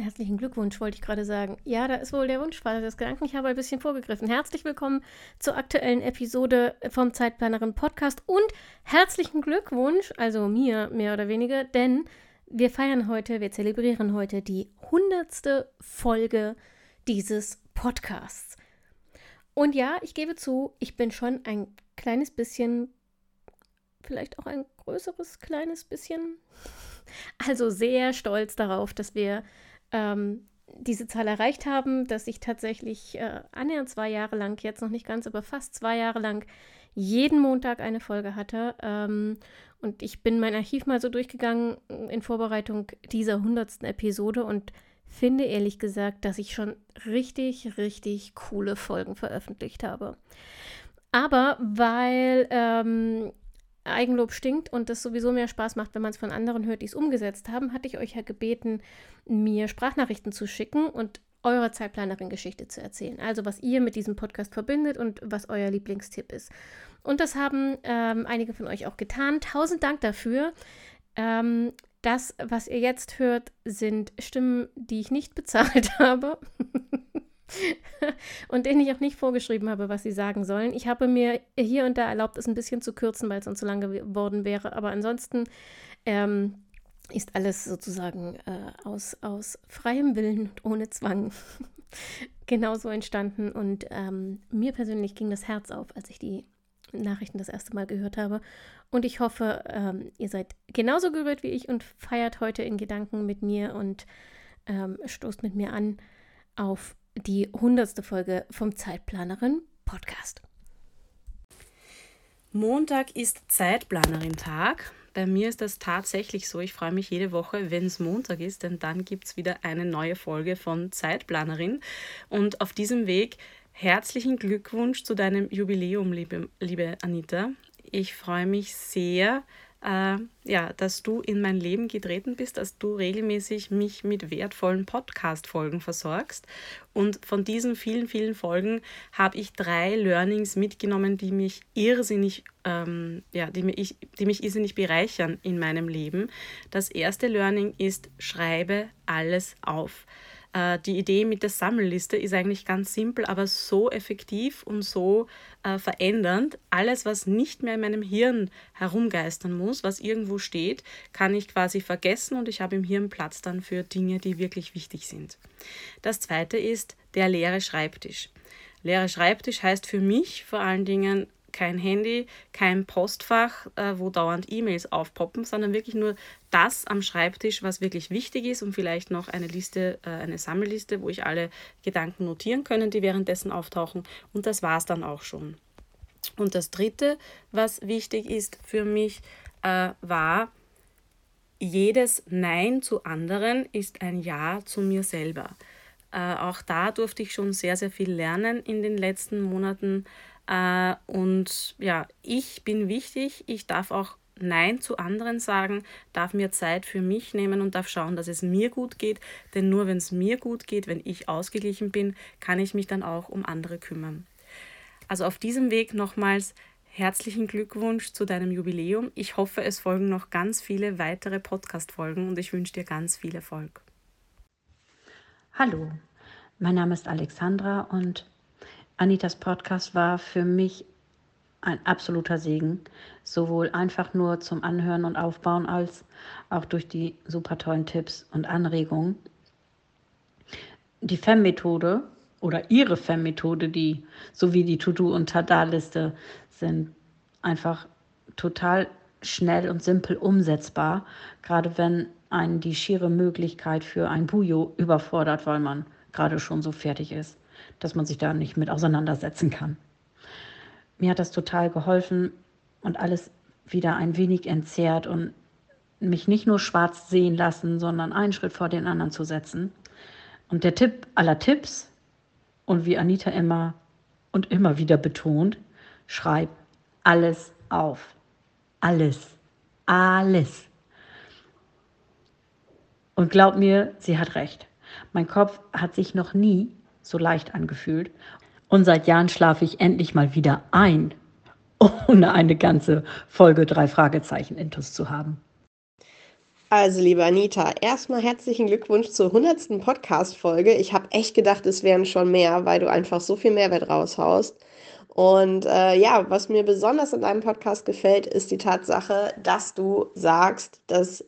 herzlichen Glückwunsch, wollte ich gerade sagen. Ja, da ist wohl der Wunschvater des Gedanken. Ich habe ein bisschen vorgegriffen. Herzlich willkommen zur aktuellen Episode vom Zeitplanerin Podcast und herzlichen Glückwunsch, also mir mehr oder weniger, denn wir feiern heute, wir zelebrieren heute die hundertste Folge dieses Podcasts. Und ja, ich gebe zu, ich bin schon ein kleines bisschen, vielleicht auch ein größeres kleines bisschen, also sehr stolz darauf, dass wir ähm, diese Zahl erreicht haben, dass ich tatsächlich äh, annähernd zwei Jahre lang, jetzt noch nicht ganz, aber fast zwei Jahre lang jeden Montag eine Folge hatte. Ähm, und ich bin mein Archiv mal so durchgegangen in Vorbereitung dieser hundertsten Episode und finde ehrlich gesagt, dass ich schon richtig, richtig coole Folgen veröffentlicht habe. Aber weil ähm, Eigenlob stinkt und das sowieso mehr Spaß macht, wenn man es von anderen hört, die es umgesetzt haben, hatte ich euch ja gebeten, mir Sprachnachrichten zu schicken und eurer Zeitplanerin-Geschichte zu erzählen. Also was ihr mit diesem Podcast verbindet und was euer Lieblingstipp ist. Und das haben ähm, einige von euch auch getan. Tausend Dank dafür. Ähm, das, was ihr jetzt hört, sind Stimmen, die ich nicht bezahlt habe. und denen ich auch nicht vorgeschrieben habe, was sie sagen sollen. Ich habe mir hier und da erlaubt, es ein bisschen zu kürzen, weil es sonst zu lang geworden wäre. Aber ansonsten ähm, ist alles sozusagen äh, aus, aus freiem Willen und ohne Zwang genauso entstanden. Und ähm, mir persönlich ging das Herz auf, als ich die Nachrichten das erste Mal gehört habe. Und ich hoffe, ähm, ihr seid genauso gerührt wie ich und feiert heute in Gedanken mit mir und ähm, stoßt mit mir an auf die hundertste Folge vom Zeitplanerin Podcast. Montag ist Zeitplanerin-Tag. Bei mir ist das tatsächlich so. Ich freue mich jede Woche, wenn es Montag ist, denn dann gibt es wieder eine neue Folge von Zeitplanerin. Und auf diesem Weg herzlichen Glückwunsch zu deinem Jubiläum, liebe, liebe Anita. Ich freue mich sehr, äh, ja, dass du in mein Leben getreten bist, dass du regelmäßig mich mit wertvollen Podcast-Folgen versorgst. Und von diesen vielen, vielen Folgen habe ich drei Learnings mitgenommen, die mich irrsinnig, ähm, ja, die mich, die mich irrsinnig bereichern in meinem Leben. Das erste Learning ist, schreibe alles auf. Äh, die Idee mit der Sammelliste ist eigentlich ganz simpel, aber so effektiv und so äh, verändernd. Alles, was nicht mehr in meinem Hirn herumgeistern muss, was irgendwo steht, kann ich quasi vergessen und ich habe im Hirn Platz dann für Dinge, die wirklich wichtig sind. Das zweite ist der leere Schreibtisch. Leere Schreibtisch heißt für mich vor allen Dingen kein Handy, kein Postfach, äh, wo dauernd E-Mails aufpoppen, sondern wirklich nur das am Schreibtisch, was wirklich wichtig ist und vielleicht noch eine Liste, äh, eine Sammelliste, wo ich alle Gedanken notieren können, die währenddessen auftauchen. Und das war es dann auch schon. Und das Dritte, was wichtig ist für mich, äh, war, jedes Nein zu anderen ist ein Ja zu mir selber. Äh, auch da durfte ich schon sehr, sehr viel lernen in den letzten Monaten äh, und ja, ich bin wichtig, ich darf auch Nein zu anderen sagen, darf mir Zeit für mich nehmen und darf schauen, dass es mir gut geht. Denn nur wenn es mir gut geht, wenn ich ausgeglichen bin, kann ich mich dann auch um andere kümmern. Also auf diesem Weg nochmals herzlichen Glückwunsch zu deinem Jubiläum. Ich hoffe, es folgen noch ganz viele weitere Podcast-Folgen und ich wünsche dir ganz viel Erfolg. Hallo, mein Name ist Alexandra und Anitas Podcast war für mich ein absoluter Segen, sowohl einfach nur zum Anhören und Aufbauen als auch durch die super tollen Tipps und Anregungen. Die FEM-Methode oder ihre FEM-Methode, die sowie die To-Do- und Tada-Liste sind einfach total schnell und simpel umsetzbar, gerade wenn einen die schiere Möglichkeit für ein Bujo überfordert, weil man gerade schon so fertig ist dass man sich da nicht mit auseinandersetzen kann. Mir hat das total geholfen und alles wieder ein wenig entzerrt und mich nicht nur schwarz sehen lassen, sondern einen Schritt vor den anderen zu setzen. Und der Tipp aller Tipps, und wie Anita immer und immer wieder betont, schreib alles auf. Alles. Alles. Und glaub mir, sie hat recht. Mein Kopf hat sich noch nie so leicht angefühlt. Und seit Jahren schlafe ich endlich mal wieder ein, ohne eine ganze Folge drei Fragezeichen intus zu haben. Also, liebe Anita, erstmal herzlichen Glückwunsch zur 100. Podcast-Folge. Ich habe echt gedacht, es wären schon mehr, weil du einfach so viel Mehrwert raushaust. Und äh, ja, was mir besonders in deinem Podcast gefällt, ist die Tatsache, dass du sagst, dass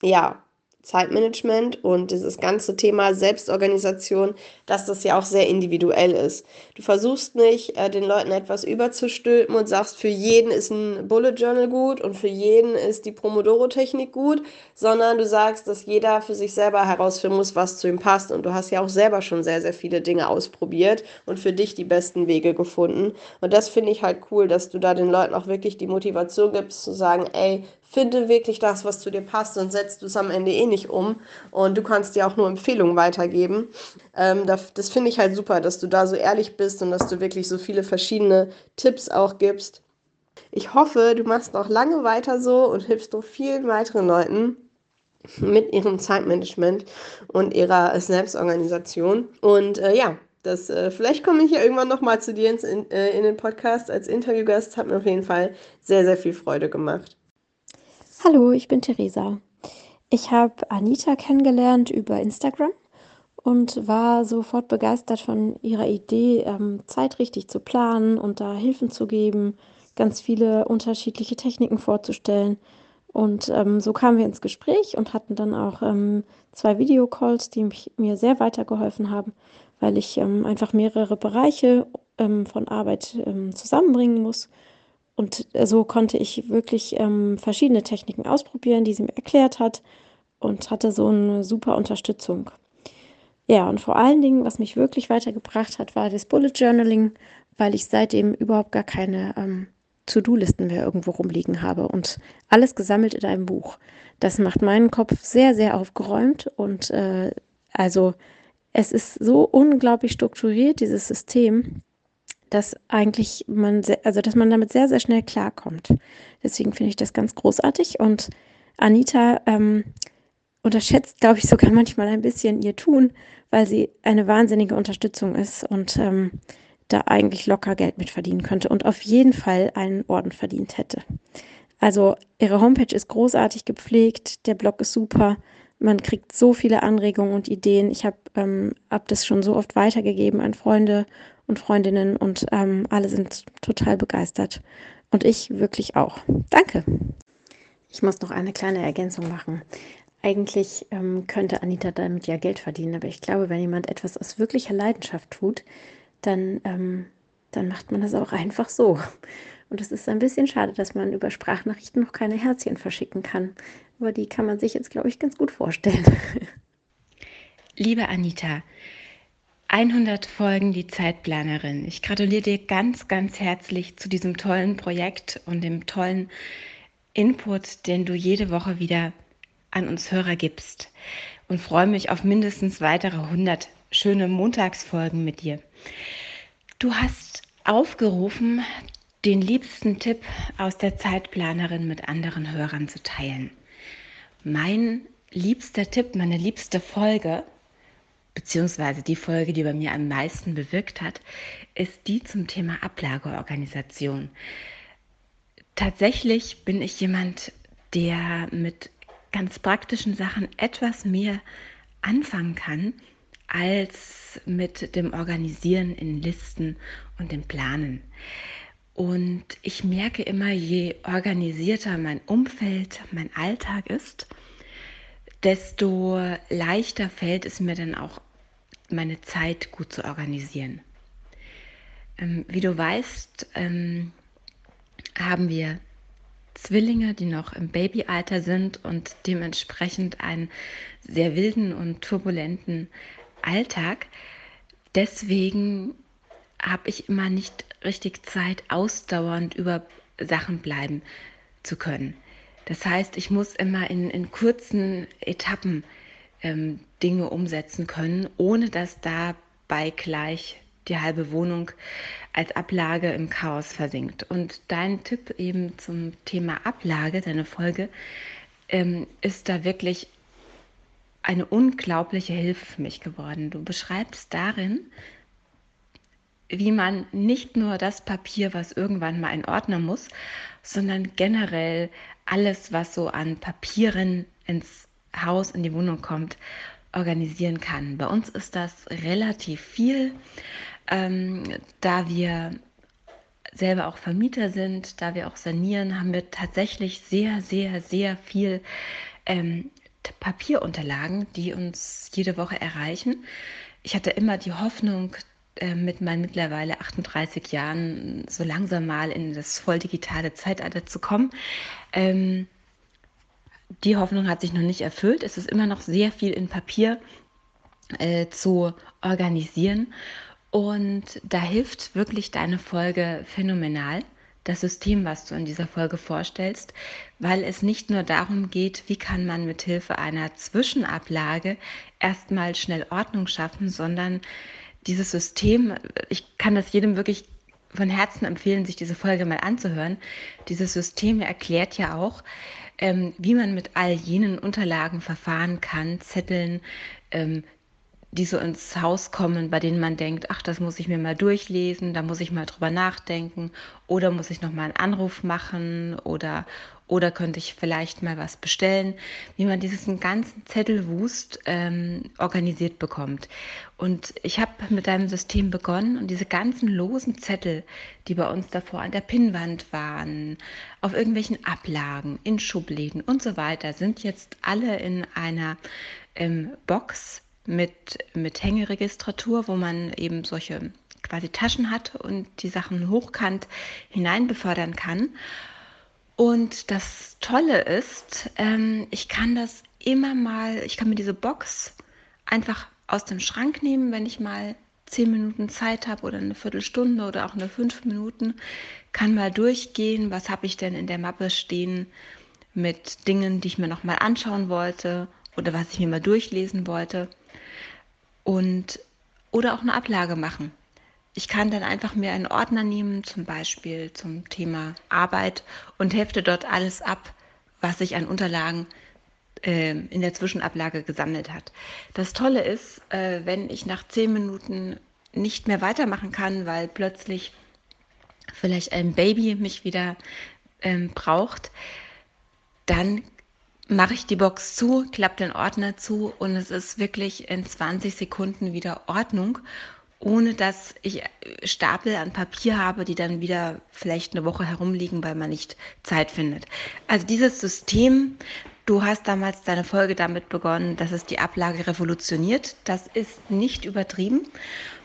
ja, Zeitmanagement und dieses ganze Thema Selbstorganisation, dass das ja auch sehr individuell ist. Du versuchst nicht, äh, den Leuten etwas überzustülpen und sagst, für jeden ist ein Bullet Journal gut und für jeden ist die Pomodoro-Technik gut, sondern du sagst, dass jeder für sich selber herausfinden muss, was zu ihm passt. Und du hast ja auch selber schon sehr, sehr viele Dinge ausprobiert und für dich die besten Wege gefunden. Und das finde ich halt cool, dass du da den Leuten auch wirklich die Motivation gibst, zu sagen, ey, finde wirklich das, was zu dir passt und setzt du es am Ende eh nicht um. Und du kannst dir auch nur Empfehlungen weitergeben. Ähm, das, das finde ich halt super, dass du da so ehrlich bist und dass du wirklich so viele verschiedene Tipps auch gibst. Ich hoffe, du machst noch lange weiter so und hilfst noch vielen weiteren Leuten mit ihrem Zeitmanagement und ihrer Selbstorganisation. Und äh, ja, das, äh, vielleicht komme ich ja irgendwann nochmal zu dir ins, in, äh, in den Podcast als Interviewgast. Hat mir auf jeden Fall sehr, sehr viel Freude gemacht. Hallo, ich bin Theresa. Ich habe Anita kennengelernt über Instagram und war sofort begeistert von ihrer Idee, ähm, Zeit richtig zu planen und da Hilfen zu geben, ganz viele unterschiedliche Techniken vorzustellen. Und ähm, so kamen wir ins Gespräch und hatten dann auch ähm, zwei Videocalls, die mich, mir sehr weitergeholfen haben, weil ich ähm, einfach mehrere Bereiche ähm, von Arbeit ähm, zusammenbringen muss und so konnte ich wirklich ähm, verschiedene Techniken ausprobieren, die sie mir erklärt hat und hatte so eine super Unterstützung. Ja, und vor allen Dingen, was mich wirklich weitergebracht hat, war das Bullet Journaling, weil ich seitdem überhaupt gar keine ähm, To-Do-Listen mehr irgendwo rumliegen habe und alles gesammelt in einem Buch. Das macht meinen Kopf sehr, sehr aufgeräumt und äh, also es ist so unglaublich strukturiert, dieses System, dass eigentlich man, also dass man damit sehr, sehr schnell klarkommt. Deswegen finde ich das ganz großartig und Anita ähm, unterschätzt, glaube ich, sogar manchmal ein bisschen ihr Tun, weil sie eine wahnsinnige Unterstützung ist und ähm, da eigentlich locker Geld mit verdienen könnte und auf jeden Fall einen Orden verdient hätte. Also ihre Homepage ist großartig gepflegt, der Blog ist super, man kriegt so viele Anregungen und Ideen. Ich habe ähm, hab das schon so oft weitergegeben an Freunde und Freundinnen und ähm, alle sind total begeistert. Und ich wirklich auch. Danke. Ich muss noch eine kleine Ergänzung machen. Eigentlich ähm, könnte Anita damit ja Geld verdienen, aber ich glaube, wenn jemand etwas aus wirklicher Leidenschaft tut, dann, ähm, dann macht man das auch einfach so. Und es ist ein bisschen schade, dass man über Sprachnachrichten noch keine Herzchen verschicken kann. Aber die kann man sich jetzt, glaube ich, ganz gut vorstellen. Liebe Anita, 100 Folgen die Zeitplanerin. Ich gratuliere dir ganz, ganz herzlich zu diesem tollen Projekt und dem tollen Input, den du jede Woche wieder an uns Hörer gibst. Und freue mich auf mindestens weitere 100 schöne Montagsfolgen mit dir. Du hast aufgerufen, den liebsten Tipp aus der Zeitplanerin mit anderen Hörern zu teilen. Mein liebster Tipp, meine liebste Folge beziehungsweise die Folge, die bei mir am meisten bewirkt hat, ist die zum Thema Ablageorganisation. Tatsächlich bin ich jemand, der mit ganz praktischen Sachen etwas mehr anfangen kann als mit dem Organisieren in Listen und dem Planen. Und ich merke immer, je organisierter mein Umfeld, mein Alltag ist, desto leichter fällt es mir dann auch, meine Zeit gut zu organisieren. Ähm, wie du weißt, ähm, haben wir Zwillinge, die noch im Babyalter sind und dementsprechend einen sehr wilden und turbulenten Alltag. Deswegen habe ich immer nicht richtig Zeit, ausdauernd über Sachen bleiben zu können. Das heißt, ich muss immer in, in kurzen Etappen ähm, Dinge umsetzen können, ohne dass dabei gleich die halbe Wohnung als Ablage im Chaos versinkt. Und dein Tipp eben zum Thema Ablage, deine Folge, ähm, ist da wirklich eine unglaubliche Hilfe für mich geworden. Du beschreibst darin, wie man nicht nur das Papier, was irgendwann mal in Ordner muss, sondern generell alles, was so an Papieren ins Haus, in die Wohnung kommt, organisieren kann. Bei uns ist das relativ viel, ähm, da wir selber auch Vermieter sind, da wir auch sanieren, haben wir tatsächlich sehr, sehr, sehr viel ähm, Papierunterlagen, die uns jede Woche erreichen. Ich hatte immer die Hoffnung, mit meinen mittlerweile 38 Jahren so langsam mal in das voll digitale Zeitalter zu kommen. Ähm, die Hoffnung hat sich noch nicht erfüllt. Es ist immer noch sehr viel in Papier äh, zu organisieren. Und da hilft wirklich deine Folge phänomenal, das System, was du in dieser Folge vorstellst, weil es nicht nur darum geht, wie kann man mit Hilfe einer Zwischenablage erstmal schnell Ordnung schaffen, sondern dieses System, ich kann das jedem wirklich von Herzen empfehlen, sich diese Folge mal anzuhören. Dieses System erklärt ja auch, ähm, wie man mit all jenen Unterlagen verfahren kann, Zetteln, ähm, die so ins Haus kommen, bei denen man denkt, ach, das muss ich mir mal durchlesen, da muss ich mal drüber nachdenken oder muss ich noch mal einen Anruf machen oder oder könnte ich vielleicht mal was bestellen, wie man diesen ganzen Zettelwust ähm, organisiert bekommt. Und ich habe mit deinem System begonnen und diese ganzen losen Zettel, die bei uns davor an der Pinnwand waren, auf irgendwelchen Ablagen, in Schubläden und so weiter, sind jetzt alle in einer ähm, Box mit, mit Hängeregistratur, wo man eben solche quasi Taschen hat und die Sachen hochkant hinein befördern kann. Und das Tolle ist, ähm, ich kann das immer mal, ich kann mir diese Box einfach aus dem Schrank nehmen, wenn ich mal zehn Minuten Zeit habe oder eine Viertelstunde oder auch eine fünf Minuten, kann mal durchgehen, was habe ich denn in der Mappe stehen mit Dingen, die ich mir noch mal anschauen wollte oder was ich mir mal durchlesen wollte und oder auch eine Ablage machen. Ich kann dann einfach mir einen Ordner nehmen, zum Beispiel zum Thema Arbeit und hefte dort alles ab, was sich an Unterlagen äh, in der Zwischenablage gesammelt hat. Das Tolle ist, äh, wenn ich nach zehn Minuten nicht mehr weitermachen kann, weil plötzlich vielleicht ein Baby mich wieder ähm, braucht, dann mache ich die Box zu, klappe den Ordner zu und es ist wirklich in 20 Sekunden wieder Ordnung, ohne dass ich Stapel an Papier habe, die dann wieder vielleicht eine Woche herumliegen, weil man nicht Zeit findet. Also dieses System, du hast damals deine Folge damit begonnen, dass es die Ablage revolutioniert. Das ist nicht übertrieben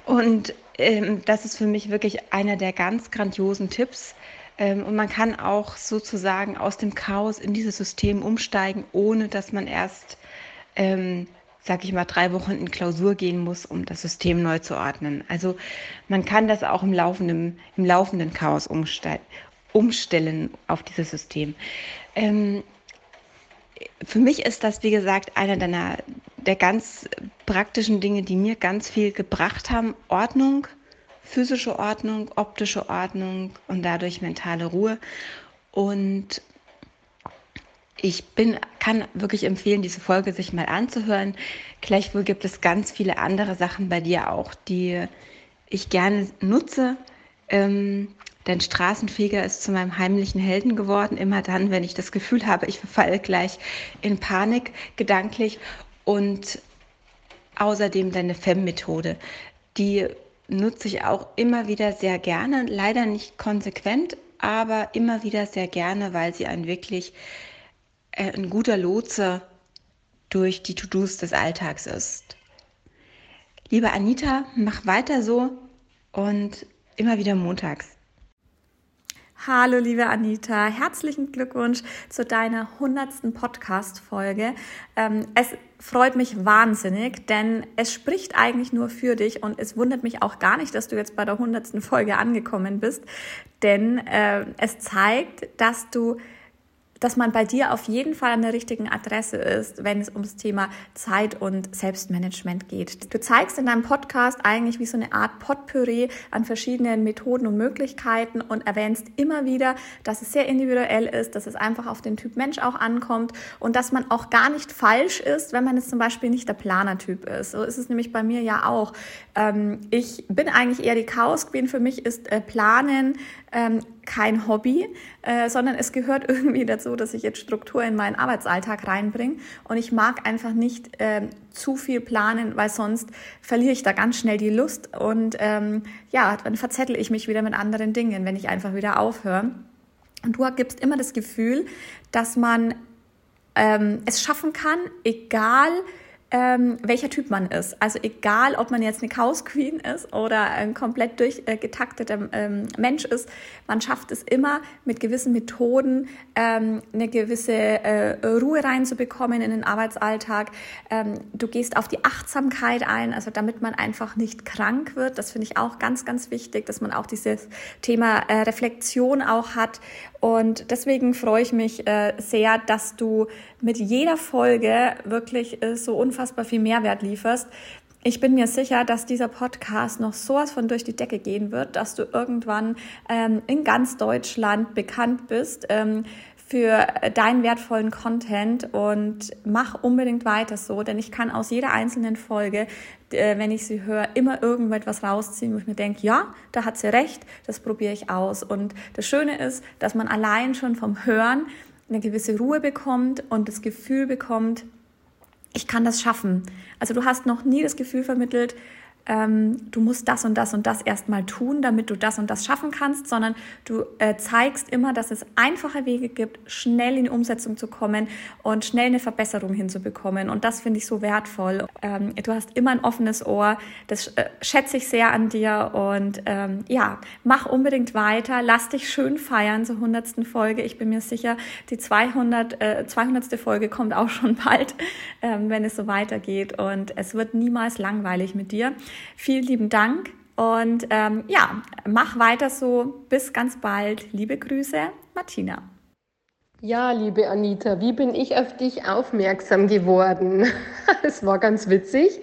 und ähm, das ist für mich wirklich einer der ganz grandiosen Tipps, und man kann auch sozusagen aus dem Chaos in dieses System umsteigen, ohne dass man erst, ähm, sag ich mal, drei Wochen in Klausur gehen muss, um das System neu zu ordnen. Also man kann das auch im laufenden, im laufenden Chaos umstellen auf dieses System. Ähm, für mich ist das, wie gesagt, einer deiner, der ganz praktischen Dinge, die mir ganz viel gebracht haben. Ordnung, physische Ordnung, optische Ordnung und dadurch mentale Ruhe. Und ich bin, kann wirklich empfehlen, diese Folge sich mal anzuhören. Gleichwohl gibt es ganz viele andere Sachen bei dir auch, die ich gerne nutze. Ähm, denn Straßenfeger ist zu meinem heimlichen Helden geworden. Immer dann, wenn ich das Gefühl habe, ich verfalle gleich in Panik gedanklich. Und außerdem deine FEM-Methode, die nutze ich auch immer wieder sehr gerne, leider nicht konsequent, aber immer wieder sehr gerne, weil sie ein wirklich äh, ein guter Lotse durch die To-Dos des Alltags ist. Liebe Anita, mach weiter so und immer wieder montags. Hallo, liebe Anita, herzlichen Glückwunsch zu deiner hundertsten Podcast-Folge. Ähm, es freut mich wahnsinnig, denn es spricht eigentlich nur für dich und es wundert mich auch gar nicht, dass du jetzt bei der hundertsten Folge angekommen bist, denn äh, es zeigt, dass du dass man bei dir auf jeden Fall an der richtigen Adresse ist, wenn es ums Thema Zeit und Selbstmanagement geht. Du zeigst in deinem Podcast eigentlich wie so eine Art Potpourri an verschiedenen Methoden und Möglichkeiten und erwähnst immer wieder, dass es sehr individuell ist, dass es einfach auf den Typ Mensch auch ankommt und dass man auch gar nicht falsch ist, wenn man jetzt zum Beispiel nicht der Planertyp ist. So ist es nämlich bei mir ja auch. Ähm, ich bin eigentlich eher die Chaos Queen. Für mich ist äh, Planen ähm, kein Hobby, äh, sondern es gehört irgendwie dazu, dass ich jetzt Struktur in meinen Arbeitsalltag reinbringe. Und ich mag einfach nicht ähm, zu viel planen, weil sonst verliere ich da ganz schnell die Lust und ähm, ja, dann verzettel ich mich wieder mit anderen Dingen, wenn ich einfach wieder aufhöre. Und du gibst immer das Gefühl, dass man ähm, es schaffen kann, egal ähm, welcher Typ man ist. Also egal, ob man jetzt eine Chaos Queen ist oder ein komplett durchgetakteter ähm, Mensch ist, man schafft es immer mit gewissen Methoden ähm, eine gewisse äh, Ruhe reinzubekommen in den Arbeitsalltag. Ähm, du gehst auf die Achtsamkeit ein, also damit man einfach nicht krank wird. Das finde ich auch ganz, ganz wichtig, dass man auch dieses Thema äh, Reflexion auch hat und deswegen freue ich mich äh, sehr, dass du mit jeder Folge wirklich äh, so unfassbar viel Mehrwert lieferst. Ich bin mir sicher, dass dieser Podcast noch sowas von durch die Decke gehen wird, dass du irgendwann ähm, in ganz Deutschland bekannt bist. Ähm, für deinen wertvollen Content und mach unbedingt weiter so, denn ich kann aus jeder einzelnen Folge, äh, wenn ich sie höre, immer irgendetwas rausziehen, wo ich mir denke, ja, da hat sie recht, das probiere ich aus. Und das Schöne ist, dass man allein schon vom Hören eine gewisse Ruhe bekommt und das Gefühl bekommt, ich kann das schaffen. Also du hast noch nie das Gefühl vermittelt, ähm, du musst das und das und das erstmal tun, damit du das und das schaffen kannst, sondern du äh, zeigst immer, dass es einfache Wege gibt, schnell in die Umsetzung zu kommen und schnell eine Verbesserung hinzubekommen. Und das finde ich so wertvoll. Ähm, du hast immer ein offenes Ohr. Das äh, schätze ich sehr an dir. Und ähm, ja, mach unbedingt weiter. Lass dich schön feiern zur 100. Folge. Ich bin mir sicher, die 200, äh, 200. Folge kommt auch schon bald, ähm, wenn es so weitergeht. Und es wird niemals langweilig mit dir. Vielen lieben Dank und ähm, ja, mach weiter so. Bis ganz bald. Liebe Grüße, Martina. Ja, liebe Anita, wie bin ich auf dich aufmerksam geworden? Es war ganz witzig.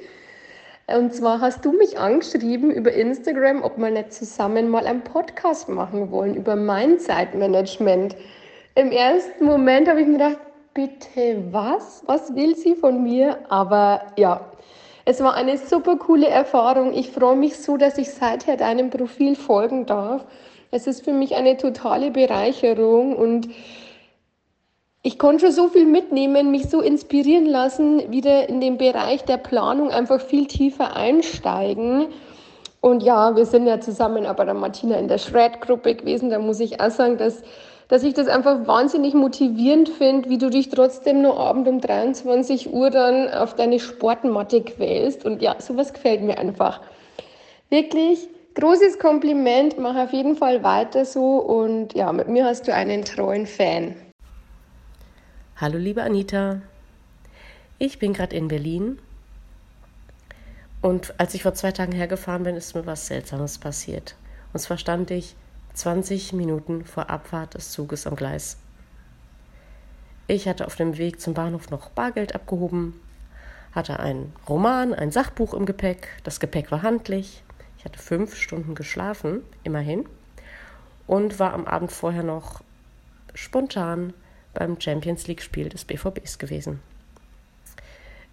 Und zwar hast du mich angeschrieben über Instagram, ob wir nicht zusammen mal einen Podcast machen wollen über mein Zeitmanagement. Im ersten Moment habe ich mir gedacht, bitte was? Was will sie von mir? Aber ja, es war eine super coole Erfahrung. Ich freue mich so, dass ich seither deinem Profil folgen darf. Es ist für mich eine totale Bereicherung und ich konnte schon so viel mitnehmen, mich so inspirieren lassen, wieder in den Bereich der Planung einfach viel tiefer einsteigen. Und ja, wir sind ja zusammen aber der Martina in der Shred-Gruppe gewesen. Da muss ich auch sagen, dass dass ich das einfach wahnsinnig motivierend finde, wie du dich trotzdem nur abend um 23 Uhr dann auf deine Sportmatte quälst. Und ja, sowas gefällt mir einfach. Wirklich großes Kompliment, mach auf jeden Fall weiter so und ja, mit mir hast du einen treuen Fan. Hallo liebe Anita, ich bin gerade in Berlin und als ich vor zwei Tagen hergefahren bin, ist mir was Seltsames passiert. Und zwar stand ich 20 Minuten vor Abfahrt des Zuges am Gleis. Ich hatte auf dem Weg zum Bahnhof noch Bargeld abgehoben, hatte ein Roman, ein Sachbuch im Gepäck. Das Gepäck war handlich. Ich hatte fünf Stunden geschlafen, immerhin, und war am Abend vorher noch spontan beim Champions League-Spiel des BVBs gewesen.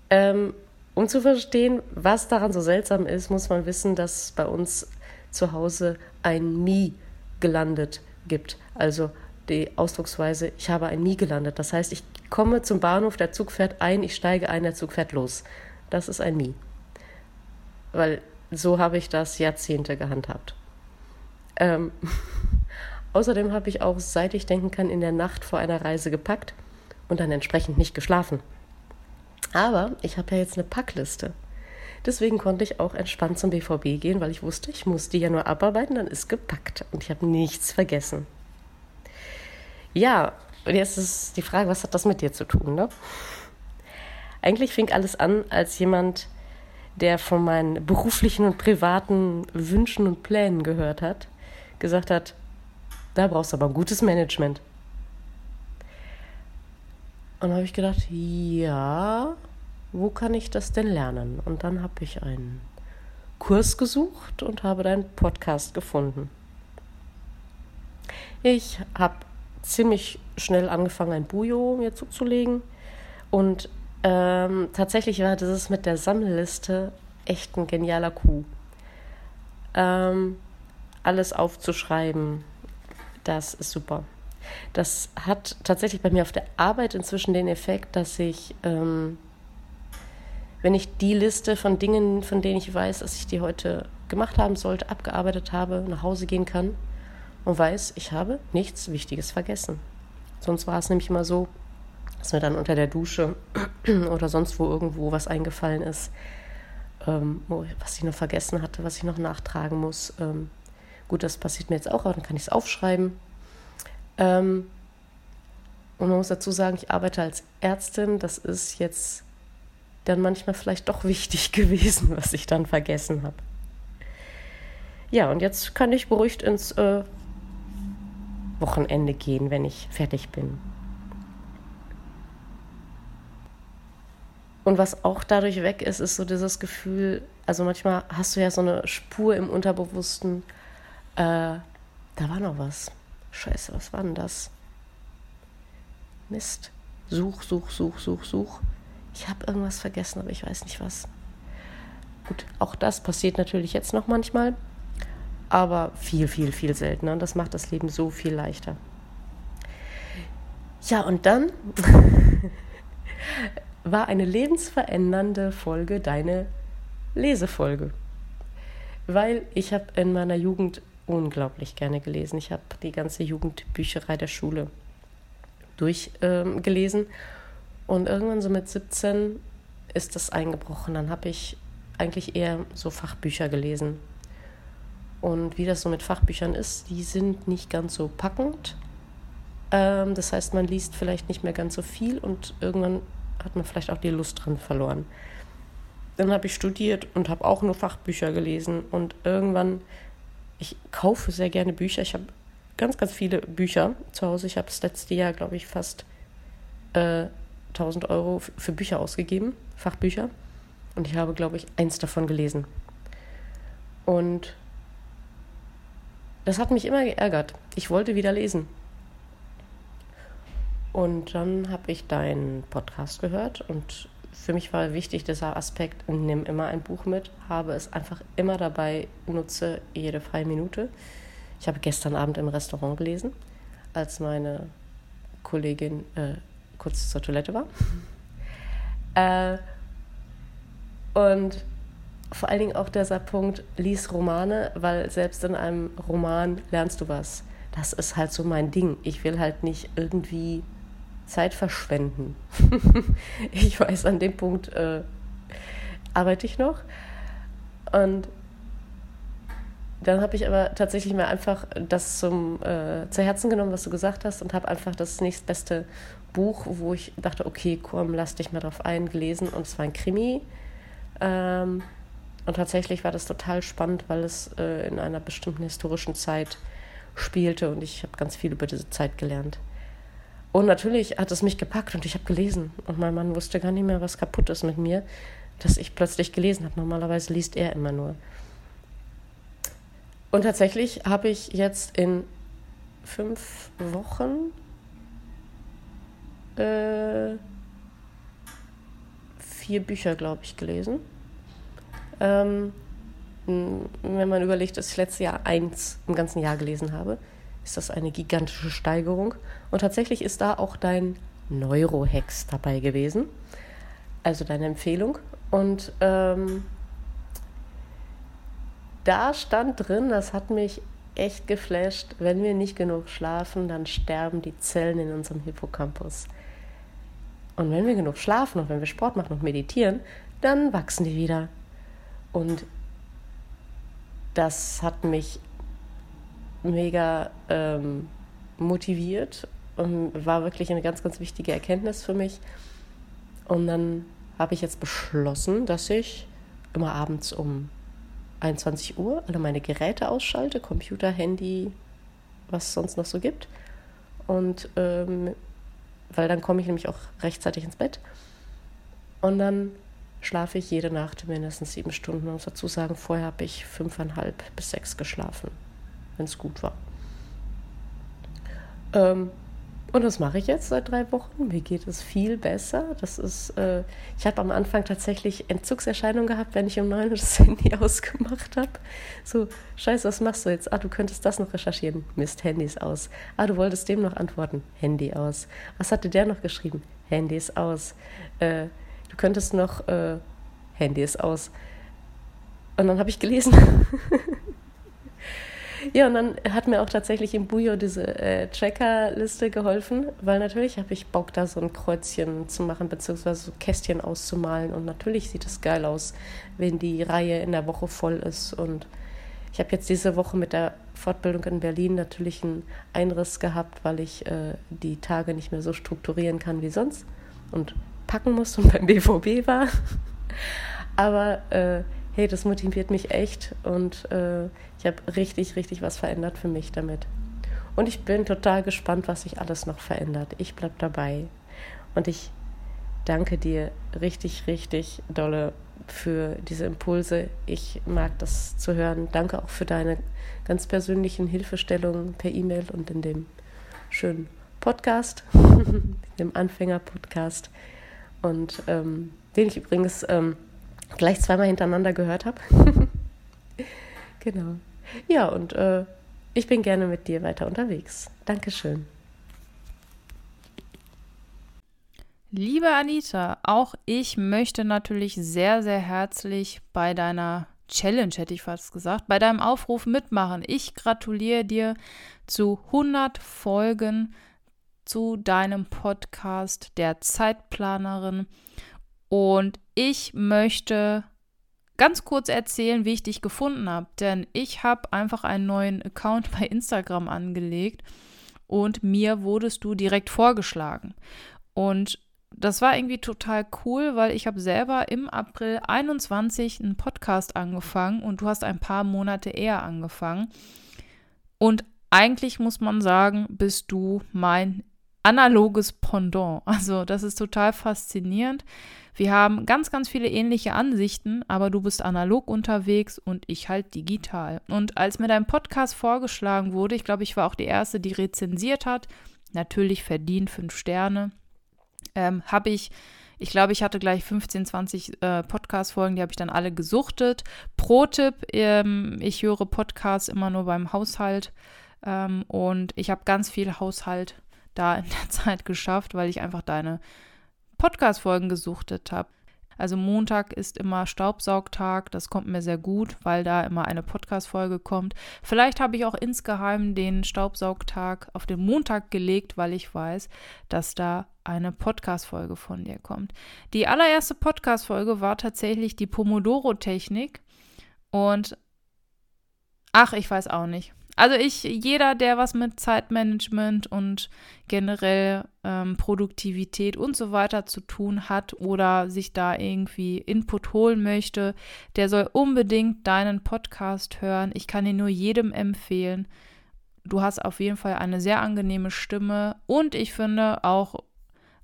Ähm, um zu verstehen, was daran so seltsam ist, muss man wissen, dass bei uns zu Hause ein Mi gelandet gibt. Also die Ausdrucksweise, ich habe ein Nie gelandet. Das heißt, ich komme zum Bahnhof, der Zug fährt ein, ich steige ein, der Zug fährt los. Das ist ein Nie. Weil so habe ich das Jahrzehnte gehandhabt. Ähm, außerdem habe ich auch, seit ich denken kann, in der Nacht vor einer Reise gepackt und dann entsprechend nicht geschlafen. Aber ich habe ja jetzt eine Packliste. Deswegen konnte ich auch entspannt zum BVB gehen, weil ich wusste, ich muss die ja nur abarbeiten, dann ist gepackt und ich habe nichts vergessen. Ja, und jetzt ist die Frage, was hat das mit dir zu tun? Ne? Eigentlich fing alles an als jemand, der von meinen beruflichen und privaten Wünschen und Plänen gehört hat, gesagt hat, da brauchst du aber ein gutes Management. Und habe ich gedacht, ja, wo kann ich das denn lernen? Und dann habe ich einen Kurs gesucht und habe deinen Podcast gefunden. Ich habe ziemlich schnell angefangen, ein Bujo mir zuzulegen. Und ähm, tatsächlich war das mit der Sammelliste echt ein genialer Coup. Ähm, alles aufzuschreiben, das ist super. Das hat tatsächlich bei mir auf der Arbeit inzwischen den Effekt, dass ich, ähm, wenn ich die Liste von Dingen, von denen ich weiß, dass ich die heute gemacht haben sollte, abgearbeitet habe, nach Hause gehen kann und weiß, ich habe nichts Wichtiges vergessen. Sonst war es nämlich immer so, dass mir dann unter der Dusche oder sonst wo irgendwo was eingefallen ist, ähm, was ich noch vergessen hatte, was ich noch nachtragen muss. Ähm, gut, das passiert mir jetzt auch, aber dann kann ich es aufschreiben ähm, und man muss dazu sagen, ich arbeite als Ärztin. Das ist jetzt dann manchmal vielleicht doch wichtig gewesen, was ich dann vergessen habe. Ja, und jetzt kann ich beruhigt ins äh, Wochenende gehen, wenn ich fertig bin. Und was auch dadurch weg ist, ist so dieses Gefühl, also manchmal hast du ja so eine Spur im Unterbewussten, äh, da war noch was. Scheiße, was war denn das? Mist. Such, such, such, such, such. Ich habe irgendwas vergessen, aber ich weiß nicht was. Gut, auch das passiert natürlich jetzt noch manchmal, aber viel, viel, viel seltener. Und das macht das Leben so viel leichter. Ja, und dann war eine lebensverändernde Folge deine Lesefolge. Weil ich habe in meiner Jugend unglaublich gerne gelesen. Ich habe die ganze Jugendbücherei der Schule durchgelesen. Ähm, und irgendwann so mit 17 ist das eingebrochen. Dann habe ich eigentlich eher so Fachbücher gelesen. Und wie das so mit Fachbüchern ist, die sind nicht ganz so packend. Ähm, das heißt, man liest vielleicht nicht mehr ganz so viel und irgendwann hat man vielleicht auch die Lust dran verloren. Dann habe ich studiert und habe auch nur Fachbücher gelesen und irgendwann ich kaufe sehr gerne Bücher. Ich habe ganz, ganz viele Bücher zu Hause. Ich habe das letzte Jahr, glaube ich, fast äh, 1000 Euro für Bücher ausgegeben, Fachbücher. Und ich habe, glaube ich, eins davon gelesen. Und das hat mich immer geärgert. Ich wollte wieder lesen. Und dann habe ich deinen Podcast gehört und für mich war wichtig dieser Aspekt, nimm immer ein Buch mit, habe es einfach immer dabei, nutze jede freie Minute. Ich habe gestern Abend im Restaurant gelesen, als meine Kollegin äh, kurz zur Toilette war. äh, und vor allen Dingen auch dieser Punkt, lies Romane, weil selbst in einem Roman lernst du was. Das ist halt so mein Ding. Ich will halt nicht irgendwie Zeit verschwenden. ich weiß, an dem Punkt äh, arbeite ich noch. Und dann habe ich aber tatsächlich mir einfach das zum, äh, zu Herzen genommen, was du gesagt hast, und habe einfach das nächstbeste Buch, wo ich dachte, okay, komm, lass dich mal drauf ein, gelesen. Und es war ein Krimi. Ähm, und tatsächlich war das total spannend, weil es äh, in einer bestimmten historischen Zeit spielte und ich habe ganz viel über diese Zeit gelernt. Und natürlich hat es mich gepackt und ich habe gelesen. Und mein Mann wusste gar nicht mehr, was kaputt ist mit mir, dass ich plötzlich gelesen habe. Normalerweise liest er immer nur. Und tatsächlich habe ich jetzt in fünf Wochen äh, vier Bücher, glaube ich, gelesen. Ähm, wenn man überlegt, dass ich letztes Jahr eins im ganzen Jahr gelesen habe ist das eine gigantische Steigerung. Und tatsächlich ist da auch dein Neurohex dabei gewesen, also deine Empfehlung. Und ähm, da stand drin, das hat mich echt geflasht, wenn wir nicht genug schlafen, dann sterben die Zellen in unserem Hippocampus. Und wenn wir genug schlafen und wenn wir Sport machen und meditieren, dann wachsen die wieder. Und das hat mich mega ähm, motiviert und war wirklich eine ganz, ganz wichtige Erkenntnis für mich. Und dann habe ich jetzt beschlossen, dass ich immer abends um 21 Uhr alle meine Geräte ausschalte, Computer, Handy, was es sonst noch so gibt. Und ähm, weil dann komme ich nämlich auch rechtzeitig ins Bett. Und dann schlafe ich jede Nacht mindestens sieben Stunden. Man muss dazu sagen, vorher habe ich fünfeinhalb bis sechs geschlafen, wenn es gut war. Ähm, und das mache ich jetzt seit drei Wochen. Mir geht es viel besser. Das ist, äh, ich habe am Anfang tatsächlich Entzugserscheinungen gehabt, wenn ich um neun das Handy ausgemacht habe. So, scheiße, was machst du jetzt? Ah, du könntest das noch recherchieren. Mist, Handys aus. Ah, du wolltest dem noch antworten. Handy aus. Was hatte der noch geschrieben? Handys aus. Äh, du könntest noch, äh, Handy ist aus. Und dann habe ich gelesen. Ja, und dann hat mir auch tatsächlich im Bujo diese äh, Trackerliste geholfen, weil natürlich habe ich Bock, da so ein Kreuzchen zu machen, beziehungsweise so Kästchen auszumalen. Und natürlich sieht es geil aus, wenn die Reihe in der Woche voll ist. Und ich habe jetzt diese Woche mit der Fortbildung in Berlin natürlich einen Einriss gehabt, weil ich äh, die Tage nicht mehr so strukturieren kann wie sonst und packen muss und beim BVB war. Aber äh, hey, das motiviert mich echt und äh, ich habe richtig, richtig was verändert für mich damit. Und ich bin total gespannt, was sich alles noch verändert. Ich bleibe dabei. Und ich danke dir richtig, richtig dolle für diese Impulse. Ich mag das zu hören. Danke auch für deine ganz persönlichen Hilfestellungen per E-Mail und in dem schönen Podcast, dem Anfänger-Podcast. Und ähm, den ich übrigens ähm, gleich zweimal hintereinander gehört habe. genau. Ja, und äh, ich bin gerne mit dir weiter unterwegs. Dankeschön. Liebe Anita, auch ich möchte natürlich sehr, sehr herzlich bei deiner Challenge, hätte ich fast gesagt, bei deinem Aufruf mitmachen. Ich gratuliere dir zu 100 Folgen zu deinem Podcast der Zeitplanerin. Und ich möchte ganz kurz erzählen, wie ich dich gefunden habe. Denn ich habe einfach einen neuen Account bei Instagram angelegt und mir wurdest du direkt vorgeschlagen. Und das war irgendwie total cool, weil ich habe selber im April 21 einen Podcast angefangen und du hast ein paar Monate eher angefangen. Und eigentlich muss man sagen, bist du mein analoges Pendant. Also das ist total faszinierend. Wir haben ganz, ganz viele ähnliche Ansichten, aber du bist analog unterwegs und ich halt digital. Und als mir dein Podcast vorgeschlagen wurde, ich glaube, ich war auch die Erste, die rezensiert hat, natürlich verdient fünf Sterne, ähm, habe ich ich glaube, ich hatte gleich 15, 20 äh, Podcast-Folgen, die habe ich dann alle gesuchtet. Pro-Tipp, ähm, ich höre Podcasts immer nur beim Haushalt ähm, und ich habe ganz viel Haushalt da in der Zeit geschafft, weil ich einfach deine Podcast-Folgen gesuchtet habe. Also Montag ist immer Staubsaugtag, das kommt mir sehr gut, weil da immer eine Podcast-Folge kommt. Vielleicht habe ich auch insgeheim den Staubsaugtag auf den Montag gelegt, weil ich weiß, dass da eine Podcast-Folge von dir kommt. Die allererste Podcast-Folge war tatsächlich die Pomodoro-Technik und ach, ich weiß auch nicht. Also ich, jeder, der was mit Zeitmanagement und generell ähm, Produktivität und so weiter zu tun hat oder sich da irgendwie Input holen möchte, der soll unbedingt deinen Podcast hören. Ich kann ihn nur jedem empfehlen. Du hast auf jeden Fall eine sehr angenehme Stimme und ich finde auch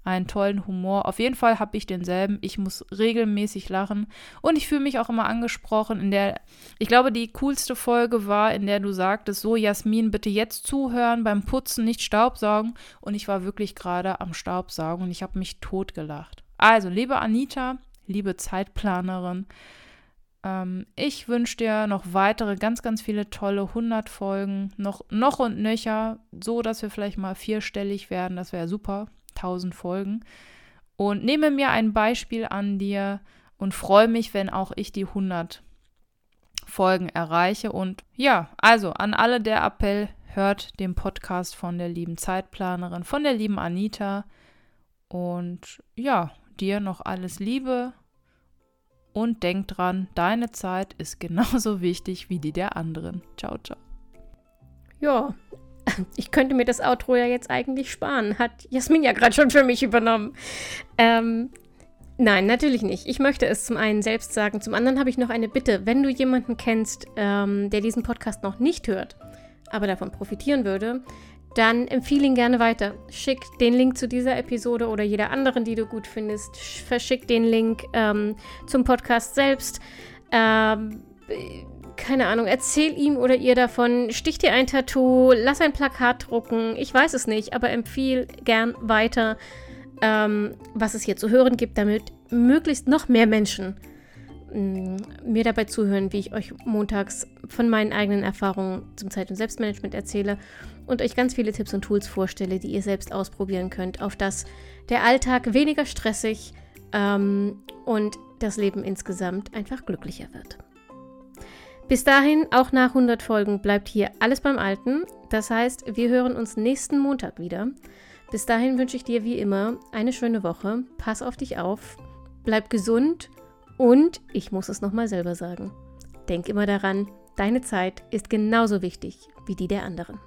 einen tollen Humor. Auf jeden Fall habe ich denselben. Ich muss regelmäßig lachen und ich fühle mich auch immer angesprochen. In der, ich glaube, die coolste Folge war, in der du sagtest, so Jasmin, bitte jetzt zuhören beim Putzen, nicht Staubsaugen. Und ich war wirklich gerade am Staubsaugen und ich habe mich totgelacht. Also, liebe Anita, liebe Zeitplanerin, ähm, ich wünsche dir noch weitere ganz, ganz viele tolle 100 Folgen, noch, noch und nöcher, so dass wir vielleicht mal vierstellig werden. Das wäre super. 1000 Folgen und nehme mir ein Beispiel an dir und freue mich, wenn auch ich die 100 Folgen erreiche. Und ja, also an alle der Appell, hört den Podcast von der lieben Zeitplanerin, von der lieben Anita. Und ja, dir noch alles Liebe. Und denk dran, deine Zeit ist genauso wichtig wie die der anderen. Ciao, ciao. Ja, ich könnte mir das Outro ja jetzt eigentlich sparen. Hat Jasmin ja gerade schon für mich übernommen. Ähm, nein, natürlich nicht. Ich möchte es zum einen selbst sagen. Zum anderen habe ich noch eine Bitte. Wenn du jemanden kennst, ähm, der diesen Podcast noch nicht hört, aber davon profitieren würde, dann empfehle ihn gerne weiter. Schick den Link zu dieser Episode oder jeder anderen, die du gut findest. Verschick den Link ähm, zum Podcast selbst. Ähm, keine Ahnung, erzähl ihm oder ihr davon, stich dir ein Tattoo, lass ein Plakat drucken, ich weiß es nicht, aber empfiehl gern weiter, ähm, was es hier zu hören gibt, damit möglichst noch mehr Menschen Mm, mir dabei zuhören, wie ich euch montags von meinen eigenen Erfahrungen zum Zeit- und Selbstmanagement erzähle und euch ganz viele Tipps und Tools vorstelle, die ihr selbst ausprobieren könnt, auf dass der Alltag weniger stressig ähm, und das Leben insgesamt einfach glücklicher wird. Bis dahin, auch nach 100 Folgen, bleibt hier alles beim Alten. Das heißt, wir hören uns nächsten Montag wieder. Bis dahin wünsche ich dir wie immer eine schöne Woche. Pass auf dich auf, bleib gesund und ich muss es nochmal selber sagen. Denk immer daran, deine Zeit ist genauso wichtig wie die der anderen.